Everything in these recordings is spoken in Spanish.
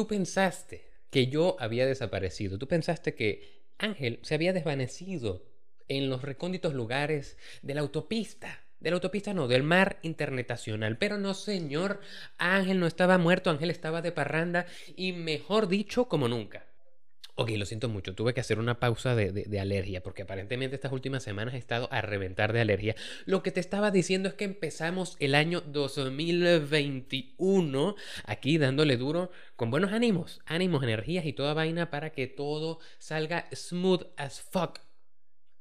tú pensaste que yo había desaparecido, tú pensaste que Ángel se había desvanecido en los recónditos lugares de la autopista. De la autopista no, del mar internacional. Pero no, señor, Ángel no estaba muerto, Ángel estaba de parranda y mejor dicho, como nunca. Ok, lo siento mucho, tuve que hacer una pausa de, alergia porque aparentemente estas últimas semanas he estado a reventar de alergia. Lo que te estaba diciendo es que empezamos el año 2021 aquí dándole duro con buenos ánimos, ánimos, energías y toda vaina para que todo salga smooth as fuck.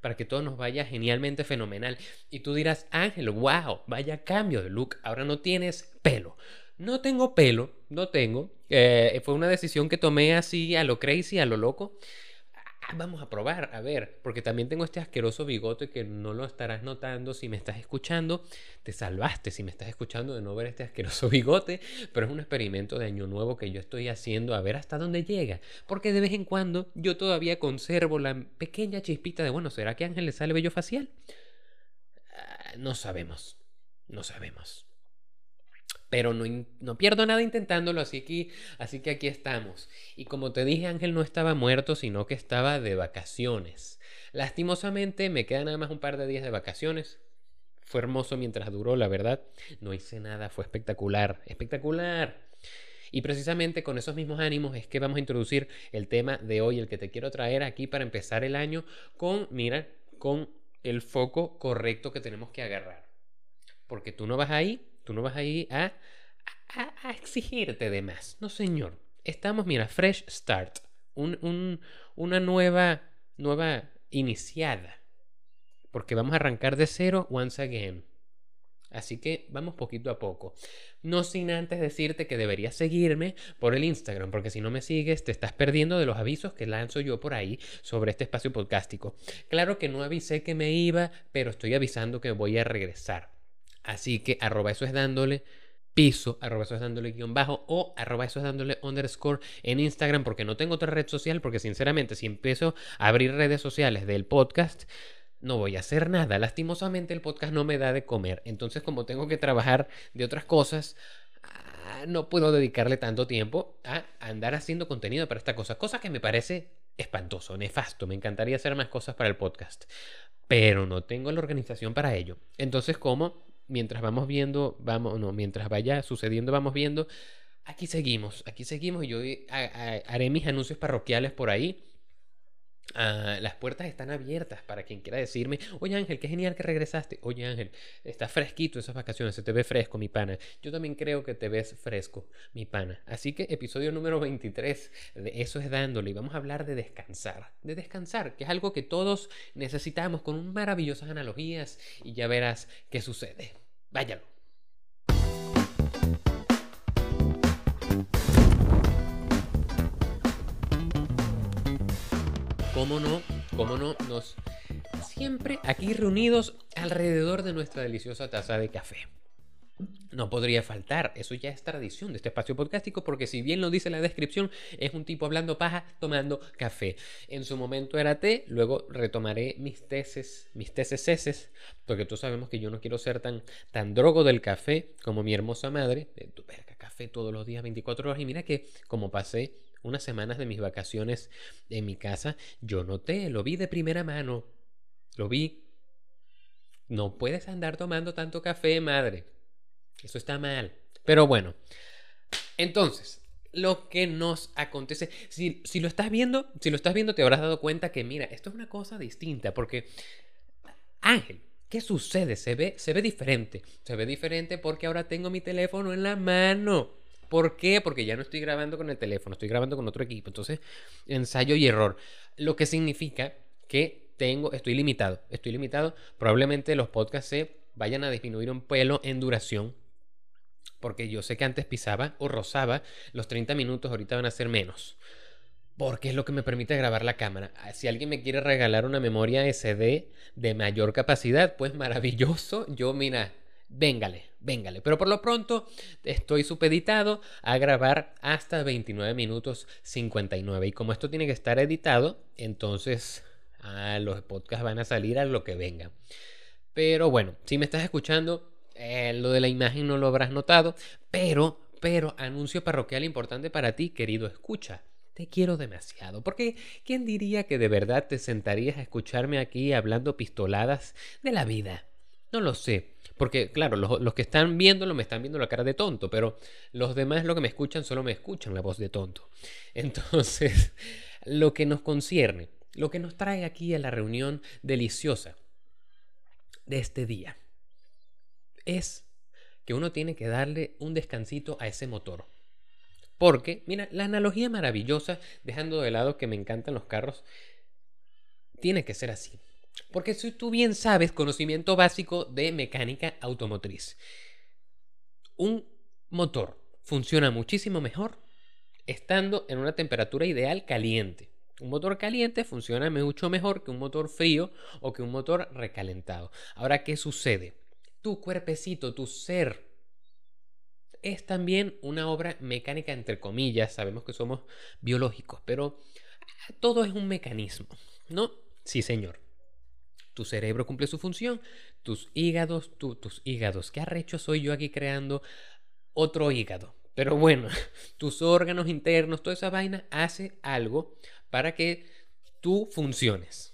Para que todo nos vaya genialmente fenomenal. Y tú dirás, Ángel, wow, vaya cambio de look. Ahora no tienes pelo. No tengo pelo, no tengo. Eh, fue una decisión que tomé así a lo crazy, a lo loco. Ah, vamos a probar, a ver, porque también tengo este asqueroso bigote que no lo estarás notando si me estás escuchando. Te salvaste si me estás escuchando de no ver este asqueroso bigote, pero es un experimento de año nuevo que yo estoy haciendo a ver hasta dónde llega. Porque de vez en cuando yo todavía conservo la pequeña chispita de, bueno, ¿será que Ángel le sale vello facial? Ah, no sabemos, no sabemos pero no, pierdo nada intentándolo, así que, así que aquí estamos. Y como te dije, Ángel no estaba muerto, sino que estaba de vacaciones. Lastimosamente me quedan nada más un par de días de vacaciones. Fue hermoso mientras duró, la verdad. No hice nada, fue espectacular, espectacular. Y precisamente con esos mismos ánimos es que vamos a introducir el tema de hoy, el que te quiero traer aquí para empezar el año con, mira, con el foco correcto que tenemos que agarrar. Porque tú no vas ahí Tú no vas ahí a, a, exigirte de más. No, señor. Estamos, mira, fresh start. Un, una nueva, nueva iniciada. Porque vamos a arrancar de cero once again. Así que vamos poquito a poco. No sin antes decirte que deberías seguirme por el Instagram, porque si no me sigues te estás perdiendo de los avisos que lanzo yo por ahí sobre este espacio podcástico. Claro que no avisé que me iba, pero estoy avisando que voy a regresar. Así que arroba eso es dándole piso, arroba eso es dándole guion bajo o arroba eso es dándole underscore en Instagram porque no tengo otra red social porque sinceramente si empiezo a abrir redes sociales del podcast no voy a hacer nada. Lastimosamente el podcast no me da de comer. Entonces como tengo que trabajar de otras cosas, ah, no puedo dedicarle tanto tiempo a andar haciendo contenido para esta cosa. Cosa que me parece espantoso, nefasto. Me encantaría hacer más cosas para el podcast. Pero no tengo la organización para ello. Entonces como mientras vamos viendo, vamos, no, mientras vaya sucediendo, vamos viendo, aquí seguimos, aquí seguimos. Yo haré mis anuncios parroquiales por ahí. Ah, las puertas están abiertas para quien quiera decirme, oye Ángel, qué genial que regresaste. Oye Ángel, está fresquito esas vacaciones, se te ve fresco, mi pana. Yo también creo que te ves fresco, mi pana. Así que episodio número 23 de Eso es dándole. Y vamos a hablar de descansar. De descansar, que es algo que todos necesitamos con maravillosas analogías y ya verás qué sucede. Váyalo. ¿Cómo no? ¿Cómo no? Nos siempre aquí reunidos alrededor de nuestra deliciosa taza de café. No podría faltar, eso ya es tradición de este espacio podcástico porque si bien lo dice la descripción, es un tipo hablando paja tomando café. En su momento era té, luego retomaré mis tesis, mis tesis porque tú sabemos que yo no quiero ser tan, tan drogo del café como mi hermosa madre. Tu verga, café todos los días, 24 horas. Y mira que como pasé unas semanas de mis vacaciones en mi casa, yo noté, lo vi de primera mano, lo vi. No puedes andar tomando tanto café, madre. Eso está mal. Pero bueno. Entonces, lo que nos acontece. Si, lo estás viendo, si lo estás viendo, te habrás dado cuenta que, mira, esto es una cosa distinta. Porque. Ángel, ¿qué sucede? Se ve, se ve diferente. Se ve diferente porque ahora tengo mi teléfono en la mano. ¿Por qué? Porque ya no estoy grabando con el teléfono, estoy grabando con otro equipo. Entonces, ensayo y error. Lo que significa que tengo, estoy limitado. Estoy limitado. Probablemente los podcasts se vayan a disminuir un pelo en duración porque yo sé que antes pisaba o rozaba los 30 minutos, ahorita van a ser menos. Porque es lo que me permite grabar la cámara. Ah, si alguien me quiere regalar una memoria SD de mayor capacidad, pues maravilloso. Yo, mira, véngale, véngale. Pero por lo pronto estoy supeditado a grabar hasta 29 minutos 59. Y como esto tiene que estar editado, entonces ah, los podcasts van a salir a lo que venga. Pero bueno, si me estás escuchando, eh, lo de la imagen no lo habrás notado, pero Pero anuncio parroquial importante para ti, querido escucha. Te quiero demasiado, porque ¿quién diría que de verdad te sentarías a escucharme aquí hablando pistoladas de la vida? No lo sé, porque claro, los, los, que están viéndolo me están viendo la cara de tonto, pero los demás lo que me escuchan solo me escuchan la voz de tonto. Entonces, lo que nos concierne, lo que nos trae aquí a la reunión deliciosa de este día, es que uno tiene que darle un descansito a ese motor. Porque, mira, la analogía maravillosa, dejando de lado que me encantan los carros, tiene que ser así. Porque si tú bien sabes conocimiento básico de mecánica automotriz, un motor funciona muchísimo mejor estando en una temperatura ideal caliente. Un motor caliente funciona mucho mejor que un motor frío o que un motor recalentado. Ahora, ¿qué sucede? Tu cuerpecito, tu ser, es también una obra mecánica entre comillas. Sabemos que somos biológicos, pero todo es un mecanismo, ¿no? Sí, señor. Tu cerebro cumple su función, tus hígados, tus hígados. ¿Qué arrecho soy yo aquí creando otro hígado? Pero bueno, tus órganos internos, toda esa vaina hace algo para que tú funciones.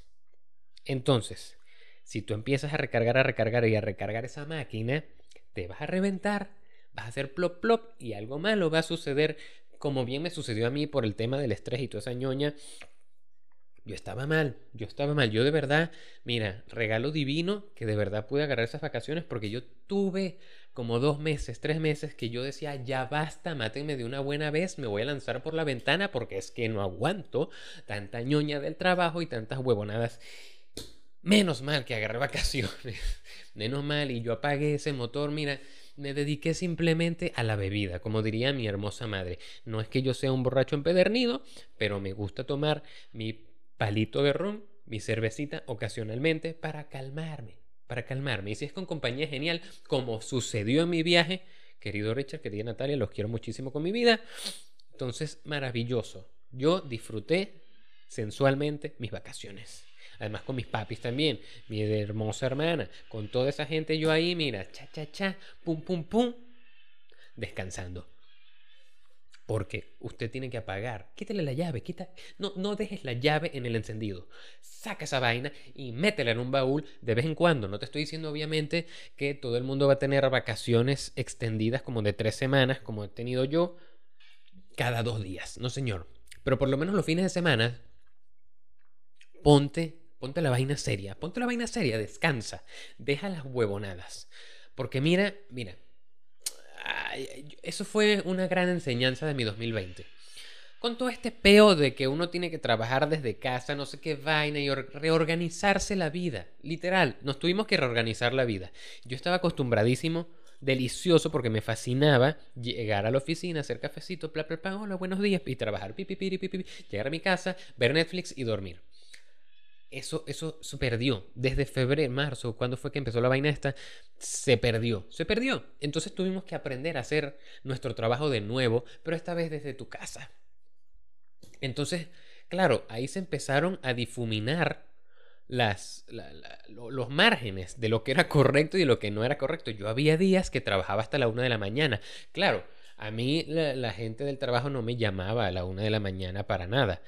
Entonces, si tú empiezas a recargar, a recargar y a recargar esa máquina, te vas a reventar, vas a hacer plop plop y algo malo va a suceder, como bien me sucedió a mí por el tema del estrés y toda esa ñoña. Yo estaba mal, yo estaba mal, yo de verdad, mira, regalo divino que de verdad pude agarrar esas vacaciones porque yo tuve como dos meses, tres meses que yo decía, ya basta, mátenme de una buena vez, me voy a lanzar por la ventana porque es que no aguanto tanta ñoña del trabajo y tantas huevonadas. Menos mal que agarré vacaciones, menos mal y yo apagué ese motor, mira, me dediqué simplemente a la bebida, como diría mi hermosa madre. No es que yo sea un borracho empedernido, pero me gusta tomar mi palito de ron, mi cervecita ocasionalmente para calmarme para calmarme. Y si es con compañía genial, como sucedió en mi viaje, querido Richard, querida Natalia, los quiero muchísimo con mi vida. Entonces, maravilloso. Yo disfruté sensualmente mis vacaciones. Además con mis papis también, mi hermosa hermana, con toda esa gente yo ahí, mira, cha, cha, cha, pum, pum, pum, descansando. Porque usted tiene que apagar. Quítale la llave, quita. No, no dejes la llave en el encendido. Saca esa vaina y métela en un baúl de vez en cuando. No te estoy diciendo, obviamente, que todo el mundo va a tener vacaciones extendidas como de tres semanas, como he tenido yo, cada dos días. No, señor. Pero por lo menos los fines de semana, ponte, ponte la vaina seria. Ponte la vaina seria, descansa. Deja las huevonadas. Porque mira, mira, eso fue una gran enseñanza de mi 2020. Con todo este peo de que uno tiene que trabajar desde casa, no sé qué vaina, y reorganizarse la vida. Literal, nos tuvimos que reorganizar la vida. Yo estaba acostumbradísimo, delicioso, porque me fascinaba llegar a la oficina, hacer cafecito, bla, bla, hola, buenos días, y trabajar, pi, pi, pi, llegar a mi casa, ver Netflix y dormir eso, eso se perdió. Desde febrero, marzo, cuando fue que empezó la vaina esta, se perdió. Se perdió. Entonces tuvimos que aprender a hacer nuestro trabajo de nuevo, pero esta vez desde tu casa. Entonces, claro, ahí se empezaron a difuminar las, los márgenes de lo que era correcto y de lo que no era correcto. Yo había días que trabajaba hasta la una de la mañana. Claro, a mí la, la gente del trabajo no me llamaba a la una de la mañana para nada.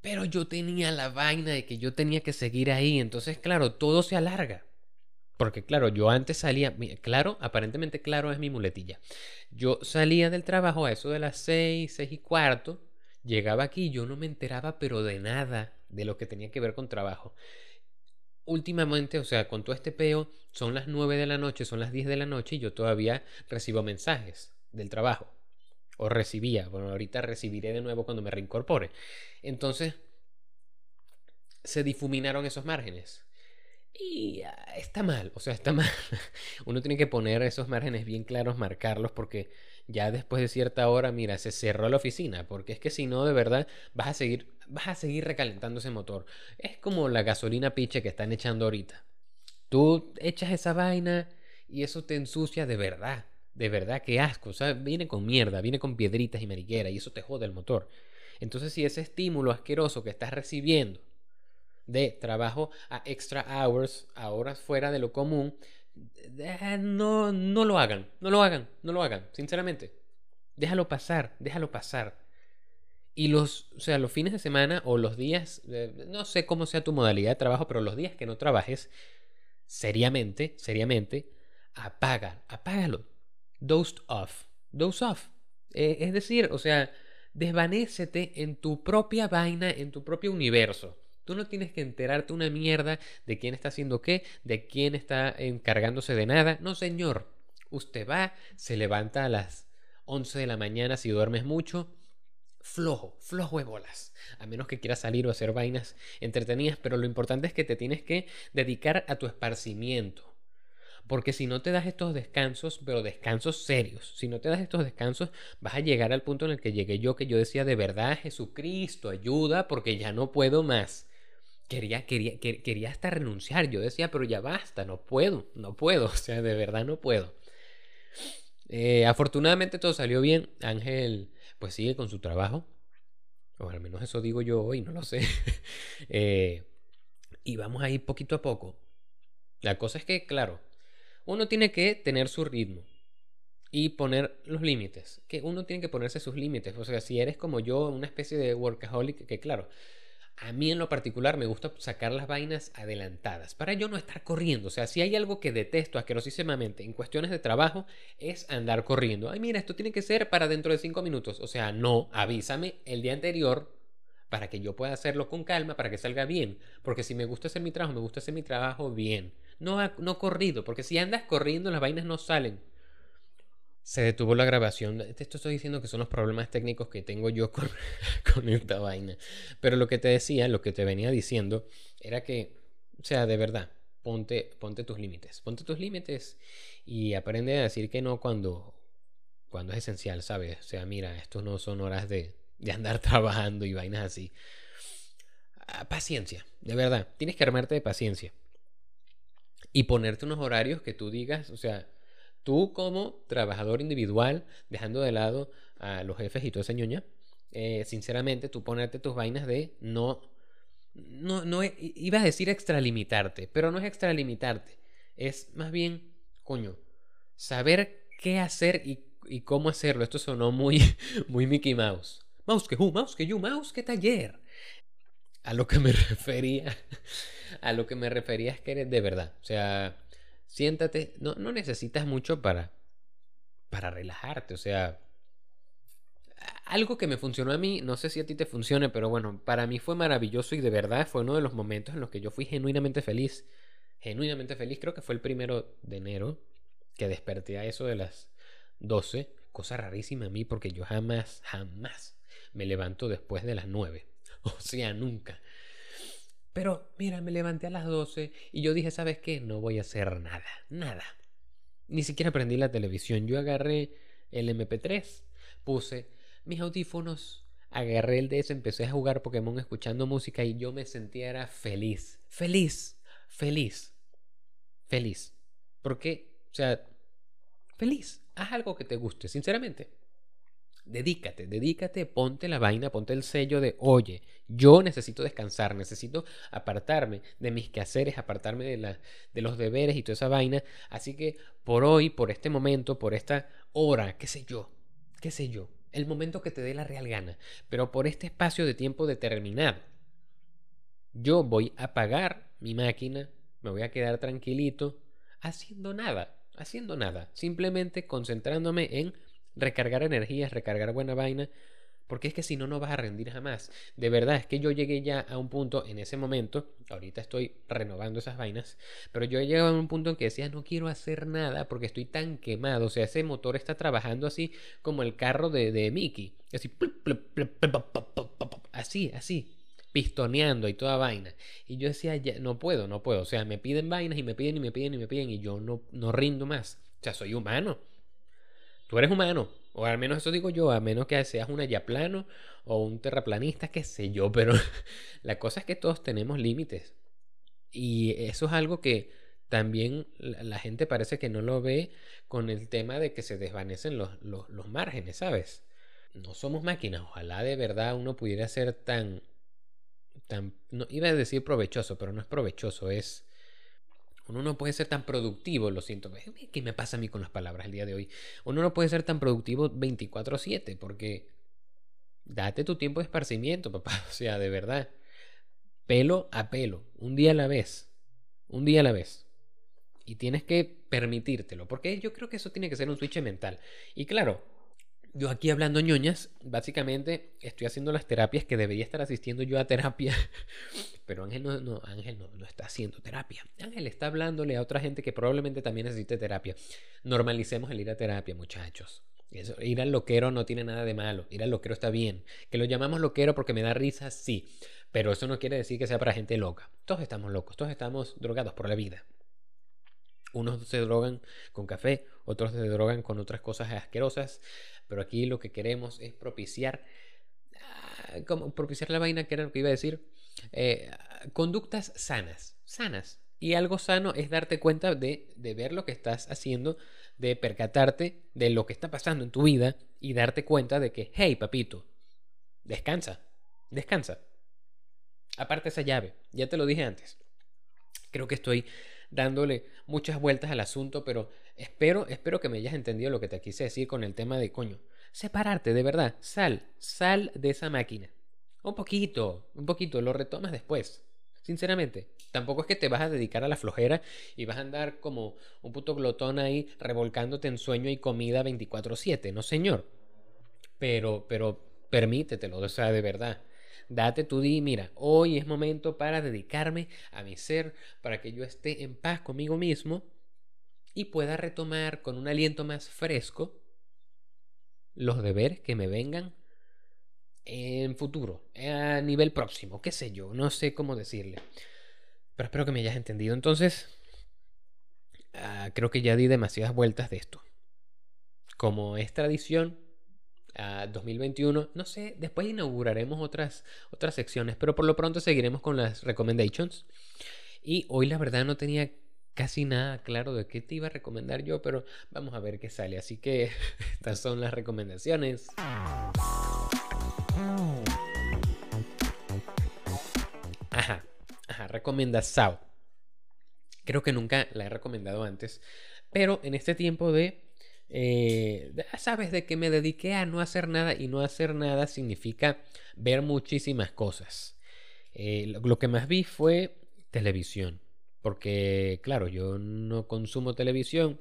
Pero yo tenía la vaina de que yo tenía que seguir ahí. Entonces, claro, todo se alarga. Porque, claro, yo antes salía, claro, aparentemente claro es mi muletilla. Yo salía del trabajo a eso de las seis, seis y cuarto. Llegaba aquí, yo no me enteraba, pero de nada de lo que tenía que ver con trabajo. Últimamente, o sea, con todo este peo, son las nueve de la noche, son las diez de la noche y yo todavía recibo mensajes del trabajo o recibía. Bueno, ahorita recibiré de nuevo cuando me reincorpore. Entonces, se difuminaron esos márgenes. Y ah, está mal, o sea, está mal. Uno tiene que poner esos márgenes bien claros, marcarlos, porque ya después de cierta hora, mira, se cerró la oficina, porque es que si no, de verdad, vas a seguir, vas a seguir recalentando ese motor. Es como la gasolina piche que están echando ahorita. Tú echas esa vaina y eso te ensucia de verdad. De verdad, qué asco. O sea, viene con mierda, viene con piedritas y mariquera y eso te jode el motor. Entonces, si ese estímulo asqueroso que estás recibiendo de trabajo a extra hours, a horas fuera de lo común, eh, no, no lo hagan, no lo hagan, no lo hagan, sinceramente. Déjalo pasar, déjalo pasar. Y los, o sea, los fines de semana o los días, eh, no sé cómo sea tu modalidad de trabajo, pero los días que no trabajes, seriamente, seriamente, apaga, apágalo. Dozed off. Dose off. Eh, es decir, o sea, desvanécete en tu propia vaina, en tu propio universo. Tú no tienes que enterarte una mierda de quién está haciendo qué, de quién está encargándose de nada. No, señor. Usted va, se levanta a las 11 de la mañana si duermes mucho. Flojo, flojo de bolas. A menos que quieras salir o hacer vainas entretenidas, pero lo importante es que te tienes que dedicar a tu esparcimiento. Porque si no te das estos descansos, pero descansos serios, si no te das estos descansos, vas a llegar al punto en el que llegué yo, que yo decía, de verdad, Jesucristo, ayuda, porque ya no puedo más. Quería, quería, quería hasta renunciar. Yo decía, pero ya basta, no puedo, no puedo, o sea, de verdad no puedo. Eh, afortunadamente todo salió bien. Ángel, pues sigue con su trabajo. O al menos eso digo yo hoy, no lo sé. Eh, y vamos a ir poquito a poco. La cosa es que, claro, uno tiene que tener su ritmo y poner los límites. Que uno tiene que ponerse sus límites. O sea, si eres como yo, una especie de workaholic, que claro, a mí en lo particular me gusta sacar las vainas adelantadas para yo no estar corriendo. O sea, si hay algo que detesto asquerosísimamente en cuestiones de trabajo es andar corriendo. Ay, mira, esto tiene que ser para dentro de cinco minutos. O sea, no, avísame el día anterior para que yo pueda hacerlo con calma, para que salga bien. Porque si me gusta hacer mi trabajo, me gusta hacer mi trabajo bien. No, no corrido, porque si andas corriendo las vainas no salen se detuvo la grabación. Esto estoy diciendo que son los problemas técnicos que tengo yo con, con esta vaina. Pero lo que te decía, lo que te venía diciendo, era que, o sea, de verdad, ponte, ponte tus límites. Ponte tus límites y aprende a decir que no cuando, cuando es esencial, ¿sabes? O sea, mira, estos no son horas de, de andar trabajando y vainas así. Ah, paciencia, de verdad. Tienes que armarte de paciencia. Y ponerte unos horarios que tú digas, o sea, Tú como trabajador individual, dejando de lado a los jefes y toda esa ñoña, eh, sinceramente tú ponerte tus vainas de no, no, no, iba a decir extralimitarte, pero no es extralimitarte, es más bien, coño, saber qué hacer y, y cómo hacerlo. Esto sonó muy, muy Mickey Mouse. Mouse que who, mouse que you, mouse que taller. A lo que me refería, a lo que me refería es que eres de verdad, o sea siéntate, no, no necesitas mucho para, para relajarte, o sea, algo que me funcionó a mí, no sé si a ti te funcione, pero bueno, para mí fue maravilloso y de verdad fue uno de los momentos en los que yo fui genuinamente feliz. Genuinamente feliz, creo que fue el primero de enero que desperté a eso de las 12, cosa rarísima a mí porque yo jamás, jamás me levanto después de las 9. O sea, nunca. Pero mira, me levanté a las 12 y yo dije, ¿sabes qué? No voy a hacer nada, nada. Ni siquiera prendí la televisión. Yo agarré el MP3, puse mis audífonos, agarré el DS, empecé a jugar Pokémon escuchando música y yo me sentía era feliz, feliz, feliz, feliz. Porque, o sea, feliz. Haz algo que te guste, sinceramente. Dedícate, dedícate, ponte la vaina, ponte el sello de, oye, yo necesito descansar, necesito apartarme de mis quehaceres, apartarme de, la, de los deberes y toda esa vaina. Así que por hoy, por este momento, por esta hora, qué sé yo, qué sé yo, el momento que te dé la real gana, pero por este espacio de tiempo determinado, yo voy a apagar mi máquina, me voy a quedar tranquilito, haciendo nada, haciendo nada, simplemente concentrándome en recargar energías, recargar buena vaina, porque es que si no, no vas a rendir jamás. De verdad, es que yo llegué ya a un punto en ese momento, ahorita estoy renovando esas vainas, pero yo he llegado a un punto en que decía, no quiero hacer nada porque estoy tan quemado, o sea, ese motor está trabajando así como el carro de, de Mickey, así, así, así, pistoneando y toda vaina. Y yo decía, ya, no puedo, no puedo, o sea, me piden vainas y me piden y me piden y me piden y yo no, no rindo más. O sea, soy humano. Tú eres humano, o al menos eso digo yo, a menos que seas un ayaplano o un terraplanista, qué sé yo, pero la cosa es que todos tenemos límites. Y eso es algo que también la gente parece que no lo ve con el tema de que se desvanecen los, los, márgenes, ¿sabes? No somos máquinas, ojalá de verdad uno pudiera ser tan... tan no, iba a decir provechoso, pero no es provechoso, es Uno no puede ser tan productivo, lo siento. ¿Qué me pasa a mí con las palabras el día de hoy? Uno no puede ser tan productivo 24/7 porque date tu tiempo de esparcimiento, papá. O sea, de verdad. Pelo a pelo, un día a la vez. Un día a la vez. Y tienes que permitírtelo, porque yo creo que eso tiene que ser un switch mental. Y claro, yo aquí hablando ñoñas, básicamente estoy haciendo las terapias que debería estar asistiendo yo a terapia, pero Ángel no, no, Ángel no, no, está haciendo terapia. Ángel está hablándole a otra gente que probablemente también necesite terapia. Normalicemos el ir a terapia, muchachos. Eso, ir al loquero no tiene nada de malo. Ir al loquero está bien. Que lo llamamos loquero porque me da risa, sí. Pero eso no quiere decir que sea para gente loca. Todos estamos locos, todos estamos drogados por la vida. Unos se drogan con café, otros se drogan con otras cosas asquerosas, pero aquí lo que queremos es propiciar, ah, como propiciar la vaina, que era lo que iba a decir, eh, conductas sanas, sanas. Y algo sano es darte cuenta de, de ver lo que estás haciendo, de percatarte de lo que está pasando en tu vida y darte cuenta de que, hey, papito, descansa, descansa. Aparte esa llave, ya te lo dije antes. Creo que estoy dándole muchas vueltas al asunto, pero espero, espero que me hayas entendido lo que te quise decir con el tema de coño. Separarte, de verdad. Sal, sal de esa máquina. Un poquito, un poquito, lo retomas después. Sinceramente, tampoco es que te vas a dedicar a la flojera y vas a andar como un puto glotón ahí revolcándote en sueño y comida 24/7, no señor. Pero, pero permítetelo, o sea, de verdad. Date tu día, mira, hoy es momento para dedicarme a mi ser, para que yo esté en paz conmigo mismo y pueda retomar con un aliento más fresco los deberes que me vengan en futuro, a nivel próximo, qué sé yo, no sé cómo decirle. Pero espero que me hayas entendido. Entonces, ah, creo que ya di demasiadas vueltas de esto. Como es tradición, 2021. No sé, después inauguraremos otras, otras secciones, pero por lo pronto seguiremos con las recommendations. Y hoy la verdad no tenía casi nada claro de qué te iba a recomendar yo, pero vamos a ver qué sale. Así que estas son las recomendaciones. Ajá, ajá, recomienda Sao. Creo que nunca la he recomendado antes, pero en este tiempo de eh, sabes de que me dediqué a no hacer nada y no hacer nada significa ver muchísimas cosas. Eh, lo, que más vi fue televisión, porque claro, yo no consumo televisión.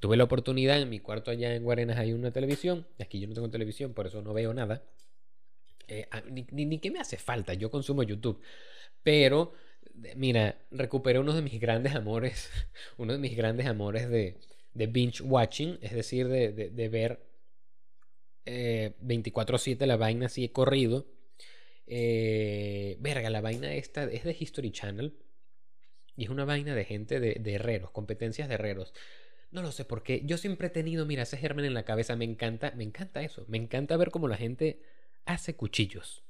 Tuve la oportunidad en mi cuarto allá en Guarenas hay una televisión, aquí yo no tengo televisión, por eso no veo nada. Eh, ni, ni, ni que me hace falta, yo consumo YouTube. Pero, mira, recuperé uno de mis grandes amores, uno de mis grandes amores de, de binge watching, es decir, de, de, ver eh, 24/7 la vaina así corrido. Eh, verga, la vaina esta es de History Channel y es una vaina de gente de, de herreros, competencias de herreros. No lo sé por qué. Yo siempre he tenido, mira, ese germen en la cabeza. Me encanta, me encanta eso. Me encanta ver cómo la gente hace cuchillos.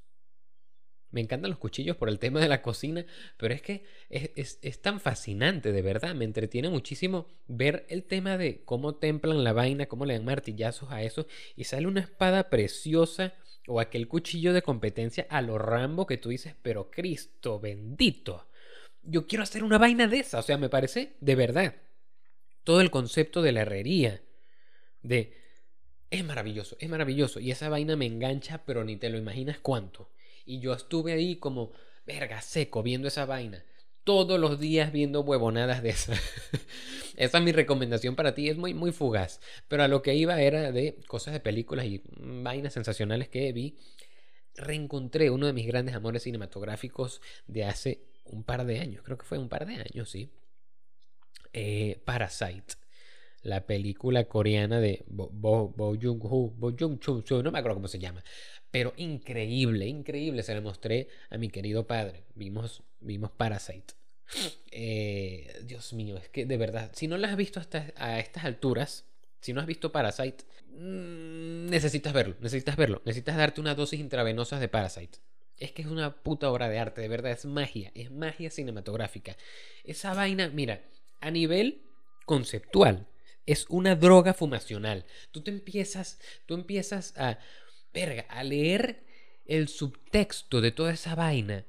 Me encantan los cuchillos por el tema de la cocina, pero es que es, tan fascinante, de verdad. Me entretiene muchísimo ver el tema de cómo templan la vaina, cómo le dan martillazos a eso y sale una espada preciosa o aquel cuchillo de competencia a lo Rambo que tú dices, pero Cristo bendito. Yo quiero hacer una vaina de esa, o sea, me parece de verdad. Todo el concepto de la herrería, de... Es maravilloso, es maravilloso. Y esa vaina me engancha, pero ni te lo imaginas cuánto. Y yo estuve ahí como, verga, seco, viendo esa vaina. Todos los días viendo huevonadas de esa. esa es mi recomendación para ti. Es muy, muy fugaz. Pero a lo que iba era de cosas de películas y vainas sensacionales que vi. Reencontré uno de mis grandes amores cinematográficos de hace un par de años. Creo que fue un par de años, sí. Eh, Parasite la película coreana de Bo, Bo, Bo Jung-ho, Bo Jung no me acuerdo cómo se llama, pero increíble, increíble. Se le mostré a mi querido padre. Vimos, vimos Parasite. Eh, Dios mío, es que de verdad, si no la has visto hasta a estas alturas, si no has visto Parasite, mm, necesitas verlo, necesitas verlo, necesitas darte una dosis intravenosa de Parasite. Es que es una puta obra de arte, de verdad, es magia, es magia cinematográfica. Esa vaina, mira, a nivel conceptual, es una droga fumacional. Tú te empiezas, tú empiezas a verga, a leer el subtexto de toda esa vaina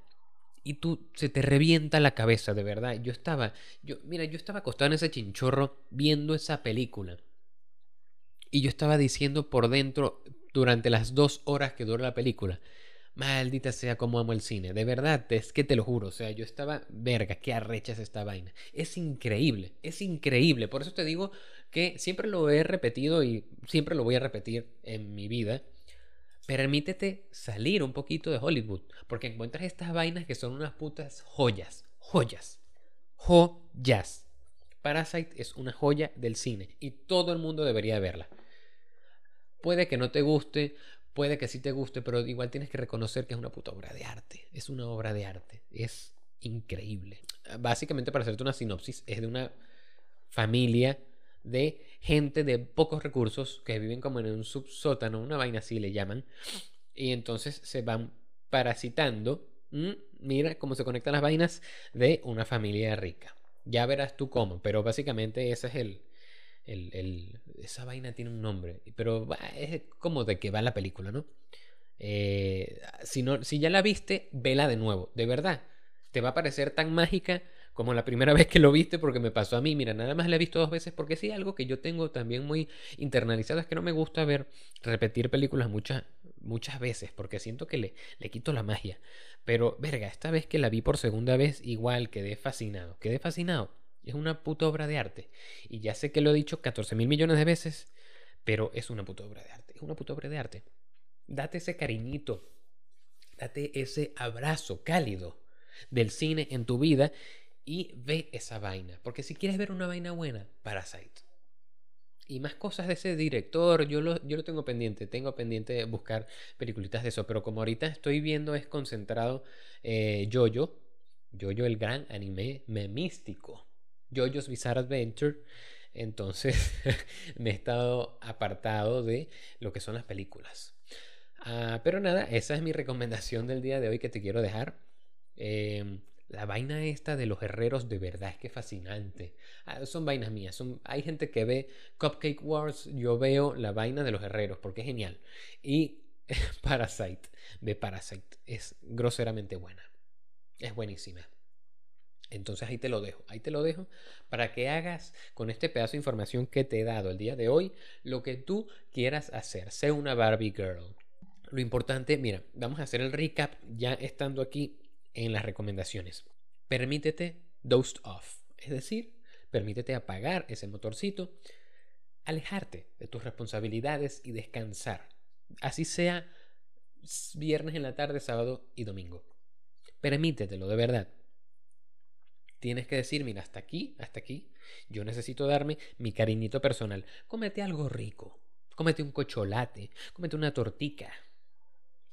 y tú se te revienta la cabeza, de verdad. Yo estaba, yo, mira, yo estaba acostado en ese chinchorro viendo esa película. Y yo estaba diciendo por dentro durante las dos horas que dura la película. Maldita sea como amo el cine. De verdad, es que te lo juro. O sea, yo estaba, verga, qué arrecha es esta vaina. Es increíble, es increíble. Por eso te digo que siempre lo he repetido y siempre lo voy a repetir en mi vida. Permítete salir un poquito de Hollywood. Porque encuentras estas vainas que son unas putas joyas. Joyas. Joyas. Parasite es una joya del cine y todo el mundo debería verla. Puede que no te guste, puede que sí te guste, pero igual tienes que reconocer que es una puta obra de arte. Es una obra de arte. Es increíble. Básicamente, para hacerte una sinopsis, es de una familia de gente de pocos recursos que viven como en un subsótano, una vaina así le llaman, y entonces se van parasitando. Mira cómo se conectan las vainas de una familia rica. Ya verás tú cómo, pero básicamente ese es el, el, esa vaina tiene un nombre, pero es como de que va la película, ¿no? Eh, si, no si ya la viste, vela de nuevo, de verdad. Te va a parecer tan mágica como la primera vez que lo viste, porque me pasó a mí. Mira, nada más la he visto dos veces, porque sí, algo que yo tengo también muy internalizado es que no me gusta ver repetir películas muchas, muchas veces, porque siento que le, le quito la magia. Pero, verga, esta vez que la vi por segunda vez, igual quedé fascinado. Quedé fascinado. Es una puta obra de arte. Y ya sé que lo he dicho 14 mil millones de veces, pero es una puta obra de arte. Es una puta obra de arte. Date ese cariñito. Date ese abrazo cálido del cine en tu vida y ve esa vaina. Porque si quieres ver una vaina buena, Parasite. Y más cosas de ese director, yo lo, yo lo tengo pendiente, tengo pendiente de buscar peliculitas de eso, pero como ahorita estoy viendo es concentrado eh, Jojo, Jojo el gran anime memístico, Jojo's Bizarre Adventure. Entonces me he estado apartado de lo que son las películas. Ah, pero nada, esa es mi recomendación del día de hoy que te quiero dejar. Em, la vaina esta de los herreros de verdad es que fascinante. Ah, son vainas mías. Son, hay gente que ve Cupcake Wars. Yo veo la vaina de los herreros porque es genial. Y Parasite, de Parasite, es groseramente buena. Es buenísima. Entonces ahí te lo dejo, ahí te lo dejo para que hagas con este pedazo de información que te he dado el día de hoy lo que tú quieras hacer. Sé una Barbie Girl. Lo importante, mira, vamos a hacer el recap ya estando aquí en las recomendaciones. Permítete dozed off, es decir, permítete apagar ese motorcito, alejarte de tus responsabilidades y descansar. Así sea viernes en la tarde, sábado y domingo. Permítetelo, de verdad. Tienes que decir, mira, hasta aquí, hasta aquí. Yo necesito darme mi cariñito personal. Cómete algo rico. Cómete un cocholate. Cómete una tortica.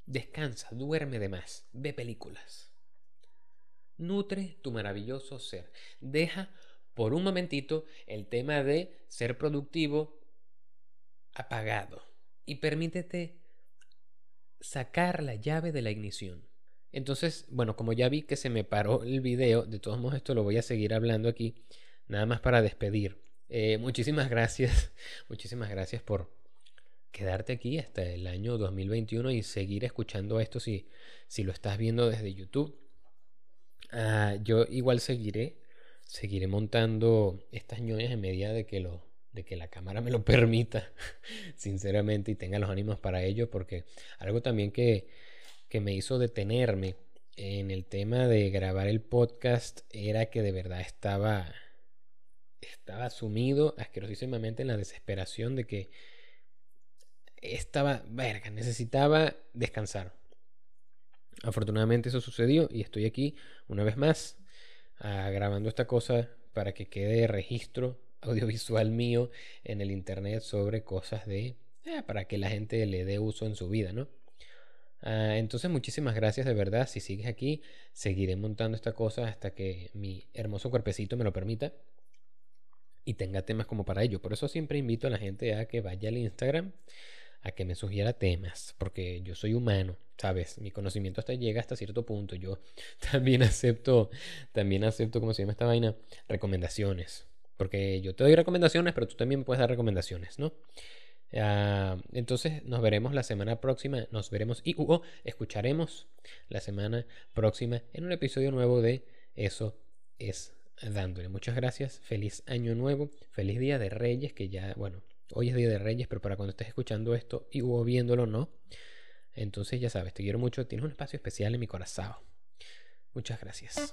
Descansa, duerme de más. Ve películas. Nutre tu maravilloso ser. Deja por un momentito el tema de ser productivo apagado. Y permítete sacar la llave de la ignición. Entonces, bueno, como ya vi que se me paró el video, de todos modos esto lo voy a seguir hablando aquí, nada más para despedir. Eh, muchísimas gracias, muchísimas gracias por quedarte aquí hasta el año 2021 y seguir escuchando esto si, si lo estás viendo desde YouTube. Ah, yo igual seguiré, seguiré montando estas ñoñas en medida de que lo, de que la cámara me lo permita, sinceramente, y tenga los ánimos para ello, porque algo también que que me hizo detenerme en el tema de grabar el podcast era que de verdad estaba estaba sumido asquerosísimamente en la desesperación de que estaba, verga, necesitaba descansar. Afortunadamente eso sucedió y estoy aquí una vez más ah, grabando esta cosa para que quede registro audiovisual mío en el internet sobre cosas de eh, para que la gente le dé uso en su vida, ¿no? Ah, entonces muchísimas gracias de verdad. Si sigues aquí, seguiré montando esta cosa hasta que mi hermoso cuerpecito me lo permita y tenga temas como para ello. Por eso siempre invito a la gente a que vaya al Instagram a que me sugiera temas, porque yo soy humano, ¿sabes? Mi conocimiento hasta llega hasta cierto punto. Yo también acepto, también acepto, ¿cómo se llama esta vaina? Recomendaciones. Porque yo te doy recomendaciones, pero tú también me puedes dar recomendaciones, ¿no? Ah, entonces nos veremos la semana próxima, nos veremos y uh, escucharemos la semana próxima en un episodio nuevo de Eso es dándole. Muchas gracias, feliz año nuevo, feliz día de Reyes, que ya, bueno, Hoy es Día de Reyes, pero para cuando estés escuchando esto y o viéndolo, no. Entonces ya sabes, te quiero mucho, tienes un espacio especial en mi corazón. Muchas gracias.